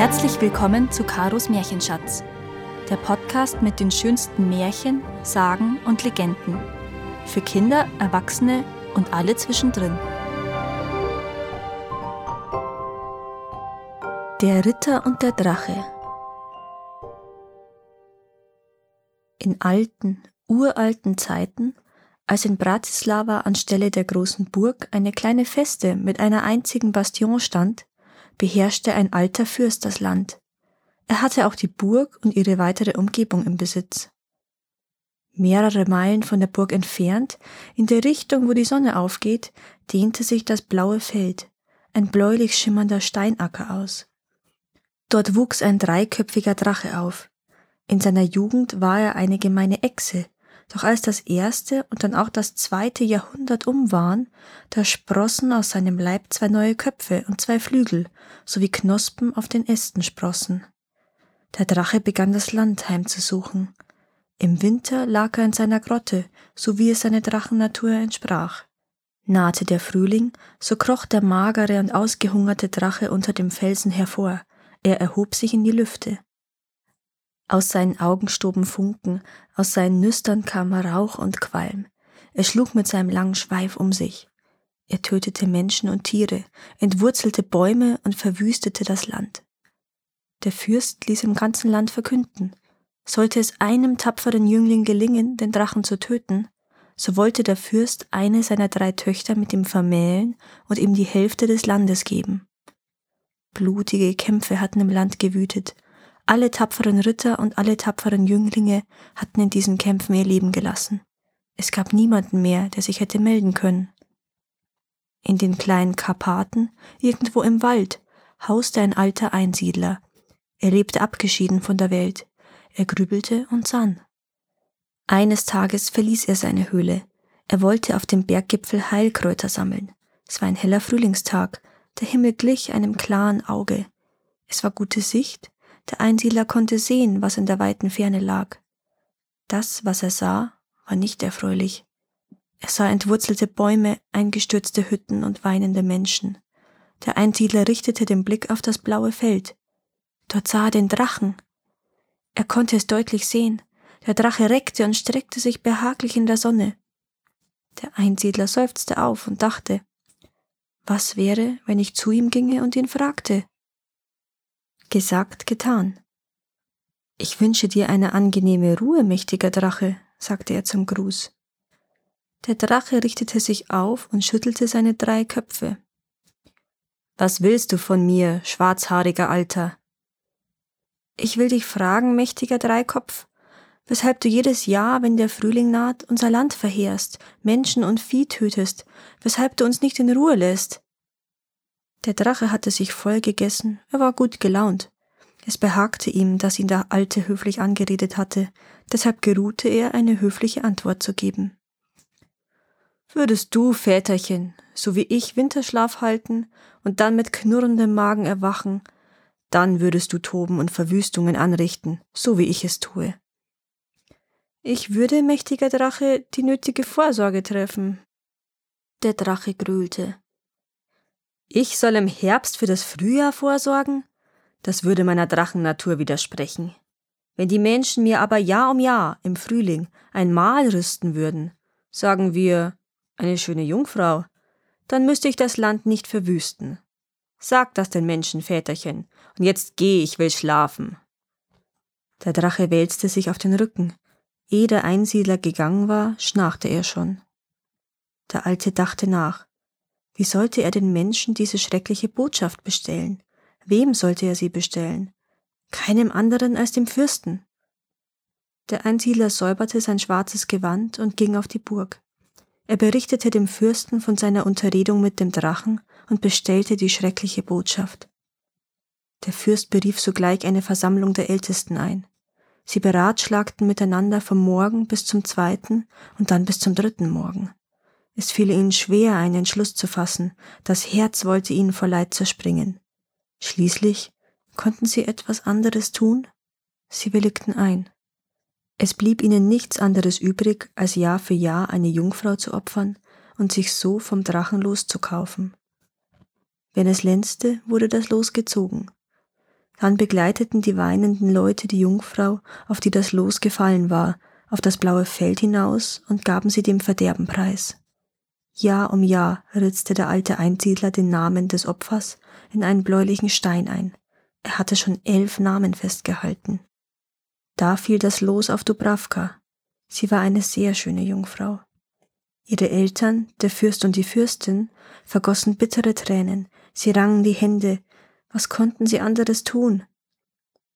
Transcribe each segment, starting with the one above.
Herzlich willkommen zu Karos Märchenschatz, der Podcast mit den schönsten Märchen, Sagen und Legenden. Für Kinder, Erwachsene und alle zwischendrin. Der Ritter und der Drache. In alten, uralten Zeiten, als in Bratislava anstelle der großen Burg eine kleine Feste mit einer einzigen Bastion stand, beherrschte ein alter Fürst das Land. Er hatte auch die Burg und ihre weitere Umgebung im Besitz. Mehrere Meilen von der Burg entfernt, in der Richtung, wo die Sonne aufgeht, dehnte sich das blaue Feld, ein bläulich schimmernder Steinacker aus. Dort wuchs ein dreiköpfiger Drache auf. In seiner Jugend war er eine gemeine Echse, doch als das erste und dann auch das zweite Jahrhundert um waren, da sprossen aus seinem Leib zwei neue Köpfe und zwei Flügel, sowie Knospen auf den Ästen sprossen. Der Drache begann das Land heimzusuchen. Im Winter lag er in seiner Grotte, so wie es seiner Drachennatur entsprach. Nahte der Frühling, so kroch der magere und ausgehungerte Drache unter dem Felsen hervor, er erhob sich in die Lüfte. Aus seinen Augen stoben Funken, aus seinen Nüstern kam Rauch und Qualm. Er schlug mit seinem langen Schweif um sich. Er tötete Menschen und Tiere, entwurzelte Bäume und verwüstete das Land. Der Fürst ließ im ganzen Land verkünden, sollte es einem tapferen Jüngling gelingen, den Drachen zu töten, so wollte der Fürst eine seiner drei Töchter mit ihm vermählen und ihm die Hälfte des Landes geben. Blutige Kämpfe hatten im Land gewütet, alle tapferen Ritter und alle tapferen Jünglinge hatten in diesen Kämpfen ihr Leben gelassen. Es gab niemanden mehr, der sich hätte melden können. In den kleinen Karpaten, irgendwo im Wald, hauste ein alter Einsiedler. Er lebte abgeschieden von der Welt. Er grübelte und sann. Eines Tages verließ er seine Höhle. Er wollte auf dem Berggipfel Heilkräuter sammeln. Es war ein heller Frühlingstag. Der Himmel glich einem klaren Auge. Es war gute Sicht, der Einsiedler konnte sehen, was in der weiten Ferne lag. Das, was er sah, war nicht erfreulich. Er sah entwurzelte Bäume, eingestürzte Hütten und weinende Menschen. Der Einsiedler richtete den Blick auf das blaue Feld. Dort sah er den Drachen. Er konnte es deutlich sehen. Der Drache reckte und streckte sich behaglich in der Sonne. Der Einsiedler seufzte auf und dachte, was wäre, wenn ich zu ihm ginge und ihn fragte? Gesagt, getan. Ich wünsche dir eine angenehme Ruhe, mächtiger Drache, sagte er zum Gruß. Der Drache richtete sich auf und schüttelte seine drei Köpfe. Was willst du von mir, schwarzhaariger Alter? Ich will dich fragen, mächtiger Dreikopf, weshalb du jedes Jahr, wenn der Frühling naht, unser Land verheerst, Menschen und Vieh tötest, weshalb du uns nicht in Ruhe lässt. Der Drache hatte sich voll gegessen, er war gut gelaunt. Es behagte ihm, dass ihn der Alte höflich angeredet hatte, deshalb geruhte er, eine höfliche Antwort zu geben. Würdest du, Väterchen, so wie ich Winterschlaf halten und dann mit knurrendem Magen erwachen, dann würdest du toben und Verwüstungen anrichten, so wie ich es tue. Ich würde, mächtiger Drache, die nötige Vorsorge treffen. Der Drache gröhlte. Ich soll im Herbst für das Frühjahr vorsorgen? Das würde meiner Drachennatur widersprechen. Wenn die Menschen mir aber Jahr um Jahr im Frühling ein Mahl rüsten würden, sagen wir eine schöne Jungfrau, dann müsste ich das Land nicht verwüsten. Sag das den Menschen, Väterchen, und jetzt geh, ich will schlafen. Der Drache wälzte sich auf den Rücken. Ehe der Einsiedler gegangen war, schnarchte er schon. Der Alte dachte nach. Wie sollte er den Menschen diese schreckliche Botschaft bestellen? Wem sollte er sie bestellen? Keinem anderen als dem Fürsten. Der Einsiedler säuberte sein schwarzes Gewand und ging auf die Burg. Er berichtete dem Fürsten von seiner Unterredung mit dem Drachen und bestellte die schreckliche Botschaft. Der Fürst berief sogleich eine Versammlung der Ältesten ein. Sie beratschlagten miteinander vom Morgen bis zum zweiten und dann bis zum dritten Morgen. Es fiel ihnen schwer, einen Entschluss zu fassen, das Herz wollte ihnen vor Leid zerspringen. Schließlich konnten sie etwas anderes tun? Sie willigten ein. Es blieb ihnen nichts anderes übrig, als Jahr für Jahr eine Jungfrau zu opfern und sich so vom Drachen loszukaufen. Wenn es lenzte, wurde das Los gezogen. Dann begleiteten die weinenden Leute die Jungfrau, auf die das Los gefallen war, auf das blaue Feld hinaus und gaben sie dem Verderben preis. Jahr um Jahr ritzte der alte Einsiedler den Namen des Opfers in einen bläulichen Stein ein. Er hatte schon elf Namen festgehalten. Da fiel das Los auf Dubravka. Sie war eine sehr schöne Jungfrau. Ihre Eltern, der Fürst und die Fürstin, vergossen bittere Tränen, sie rangen die Hände, was konnten sie anderes tun?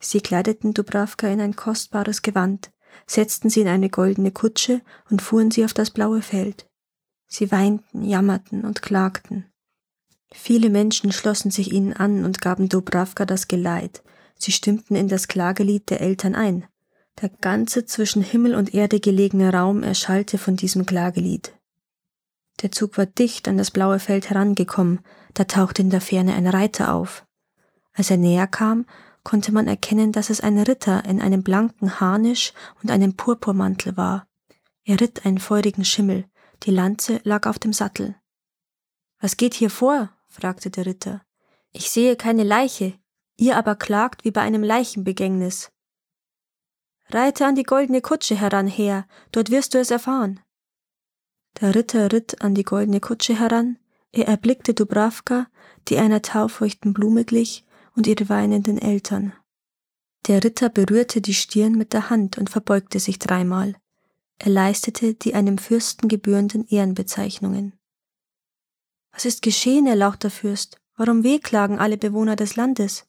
Sie kleideten Dubravka in ein kostbares Gewand, setzten sie in eine goldene Kutsche und fuhren sie auf das blaue Feld. Sie weinten, jammerten und klagten. Viele Menschen schlossen sich ihnen an und gaben Dubravka das Geleit. Sie stimmten in das Klagelied der Eltern ein. Der ganze zwischen Himmel und Erde gelegene Raum erschallte von diesem Klagelied. Der Zug war dicht an das blaue Feld herangekommen, da tauchte in der Ferne ein Reiter auf. Als er näher kam, konnte man erkennen, dass es ein Ritter in einem blanken Harnisch und einem Purpurmantel war. Er ritt einen feurigen Schimmel, die Lanze lag auf dem Sattel. Was geht hier vor? fragte der Ritter. Ich sehe keine Leiche, ihr aber klagt wie bei einem Leichenbegängnis. Reite an die goldene Kutsche heran her, dort wirst du es erfahren. Der Ritter ritt an die goldene Kutsche heran, er erblickte Dubravka, die einer taufeuchten Blume glich, und ihre weinenden Eltern. Der Ritter berührte die Stirn mit der Hand und verbeugte sich dreimal. Er leistete die einem Fürsten gebührenden Ehrenbezeichnungen. Was ist geschehen, erlauchter Fürst? Warum wehklagen alle Bewohner des Landes?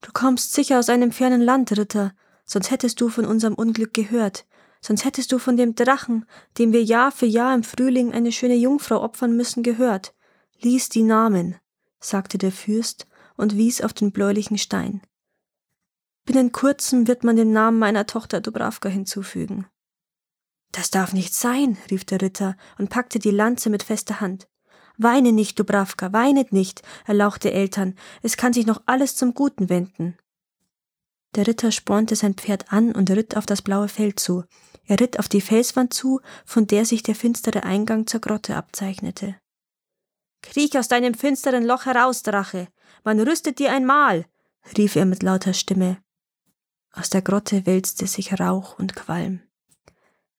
Du kommst sicher aus einem fernen Land, Ritter, sonst hättest du von unserem Unglück gehört, sonst hättest du von dem Drachen, dem wir Jahr für Jahr im Frühling eine schöne Jungfrau opfern müssen, gehört. Lies die Namen, sagte der Fürst und wies auf den bläulichen Stein. Binnen kurzem wird man den Namen meiner Tochter Dubravka hinzufügen. Das darf nicht sein, rief der Ritter und packte die Lanze mit fester Hand. Weine nicht, Dubravka, weinet nicht, erlauchte Eltern, es kann sich noch alles zum Guten wenden. Der Ritter spornte sein Pferd an und ritt auf das blaue Feld zu. Er ritt auf die Felswand zu, von der sich der finstere Eingang zur Grotte abzeichnete. Kriech aus deinem finsteren Loch heraus, Drache, man rüstet dir ein Mahl, rief er mit lauter Stimme. Aus der Grotte wälzte sich Rauch und Qualm.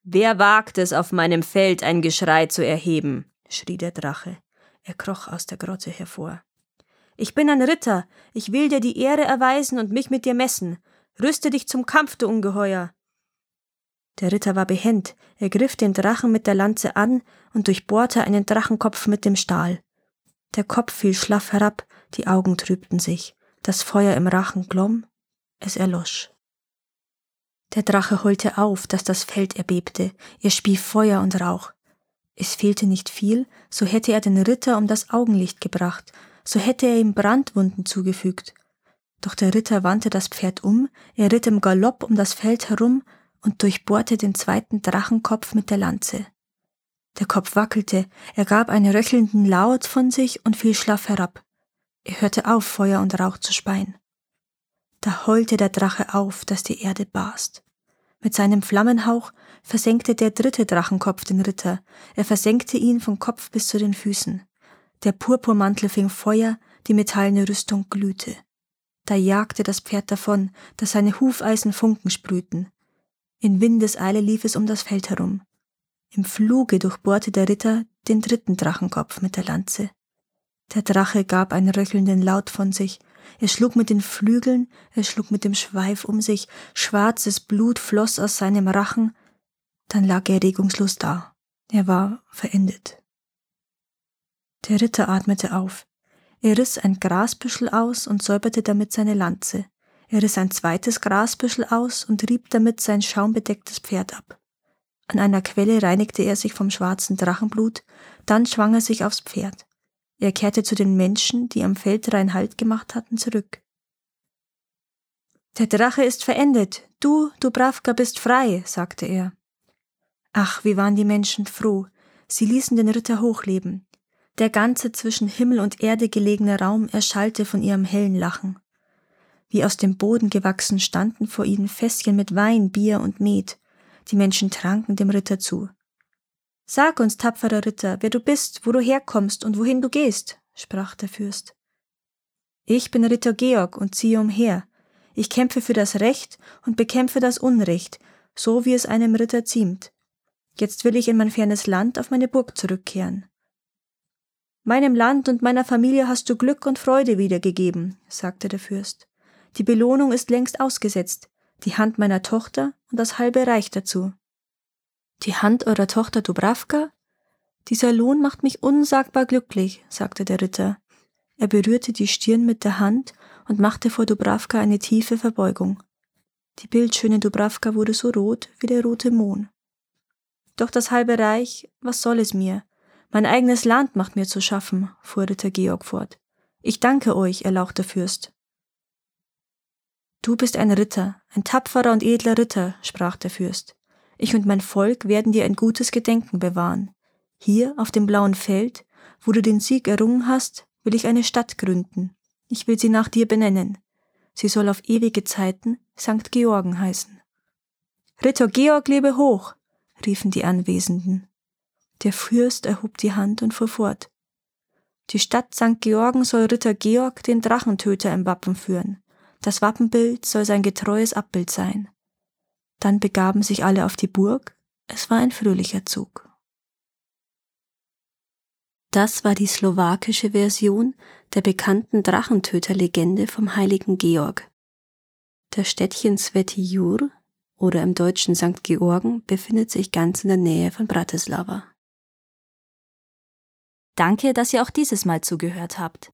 Wer wagt es, auf meinem Feld ein Geschrei zu erheben? schrie der Drache. Er kroch aus der Grotte hervor. Ich bin ein Ritter, ich will dir die Ehre erweisen und mich mit dir messen. Rüste dich zum Kampf, du Ungeheuer. Der Ritter war behend, er griff den Drachen mit der Lanze an und durchbohrte einen Drachenkopf mit dem Stahl. Der Kopf fiel schlaff herab, die Augen trübten sich, das Feuer im Rachen glomm, es erlosch. Der Drache heulte auf, dass das Feld erbebte, er spie Feuer und Rauch. Es fehlte nicht viel, so hätte er den Ritter um das Augenlicht gebracht, so hätte er ihm Brandwunden zugefügt. Doch der Ritter wandte das Pferd um, er ritt im Galopp um das Feld herum und durchbohrte den zweiten Drachenkopf mit der Lanze. Der Kopf wackelte, er gab einen röchelnden Laut von sich und fiel schlaff herab. Er hörte auf, Feuer und Rauch zu speien. Da heulte der Drache auf, dass die Erde barst. Mit seinem Flammenhauch versenkte der dritte Drachenkopf den Ritter, er versenkte ihn vom Kopf bis zu den Füßen. Der Purpurmantel fing Feuer, die metallene Rüstung glühte. Da jagte das Pferd davon, dass seine Hufeisen Funken sprühten. In Windeseile lief es um das Feld herum. Im Fluge durchbohrte der Ritter den dritten Drachenkopf mit der Lanze. Der Drache gab einen röchelnden Laut von sich, er schlug mit den Flügeln, er schlug mit dem Schweif um sich, schwarzes Blut floss aus seinem Rachen, dann lag er regungslos da. Er war verendet. Der Ritter atmete auf. Er riss ein Grasbüschel aus und säuberte damit seine Lanze. Er riss ein zweites Grasbüschel aus und rieb damit sein schaumbedecktes Pferd ab. An einer Quelle reinigte er sich vom schwarzen Drachenblut, dann schwang er sich aufs Pferd. Er kehrte zu den Menschen, die am Feldrain Halt gemacht hatten, zurück. Der Drache ist verendet. Du, Dubravka, bist frei, sagte er. Ach, wie waren die Menschen froh. Sie ließen den Ritter hochleben. Der ganze zwischen Himmel und Erde gelegene Raum erschallte von ihrem hellen Lachen. Wie aus dem Boden gewachsen standen vor ihnen Fässchen mit Wein, Bier und Met. Die Menschen tranken dem Ritter zu. Sag uns, tapferer Ritter, wer du bist, wo du herkommst und wohin du gehst, sprach der Fürst. Ich bin Ritter Georg und ziehe umher. Ich kämpfe für das Recht und bekämpfe das Unrecht, so wie es einem Ritter ziemt. Jetzt will ich in mein fernes Land auf meine Burg zurückkehren. Meinem Land und meiner Familie hast du Glück und Freude wiedergegeben, sagte der Fürst. Die Belohnung ist längst ausgesetzt, die Hand meiner Tochter und das halbe Reich dazu. Die Hand eurer Tochter Dubravka? Dieser Lohn macht mich unsagbar glücklich, sagte der Ritter. Er berührte die Stirn mit der Hand und machte vor Dubravka eine tiefe Verbeugung. Die bildschöne Dubravka wurde so rot wie der rote Mohn. Doch das halbe Reich, was soll es mir? Mein eigenes Land macht mir zu schaffen, fuhr Ritter Georg fort. Ich danke euch, erlauchter Fürst. Du bist ein Ritter, ein tapferer und edler Ritter, sprach der Fürst. Ich und mein Volk werden dir ein gutes Gedenken bewahren. Hier auf dem blauen Feld, wo du den Sieg errungen hast, will ich eine Stadt gründen. Ich will sie nach dir benennen. Sie soll auf ewige Zeiten St. Georgen heißen. Ritter Georg lebe hoch, riefen die Anwesenden. Der Fürst erhob die Hand und fuhr fort. Die Stadt St. Georgen soll Ritter Georg den Drachentöter im Wappen führen. Das Wappenbild soll sein getreues Abbild sein. Dann begaben sich alle auf die Burg. Es war ein fröhlicher Zug. Das war die slowakische Version der bekannten Drachentöterlegende vom heiligen Georg. Das Städtchen Sveti Jur oder im deutschen St. Georgen befindet sich ganz in der Nähe von Bratislava. Danke, dass ihr auch dieses Mal zugehört habt.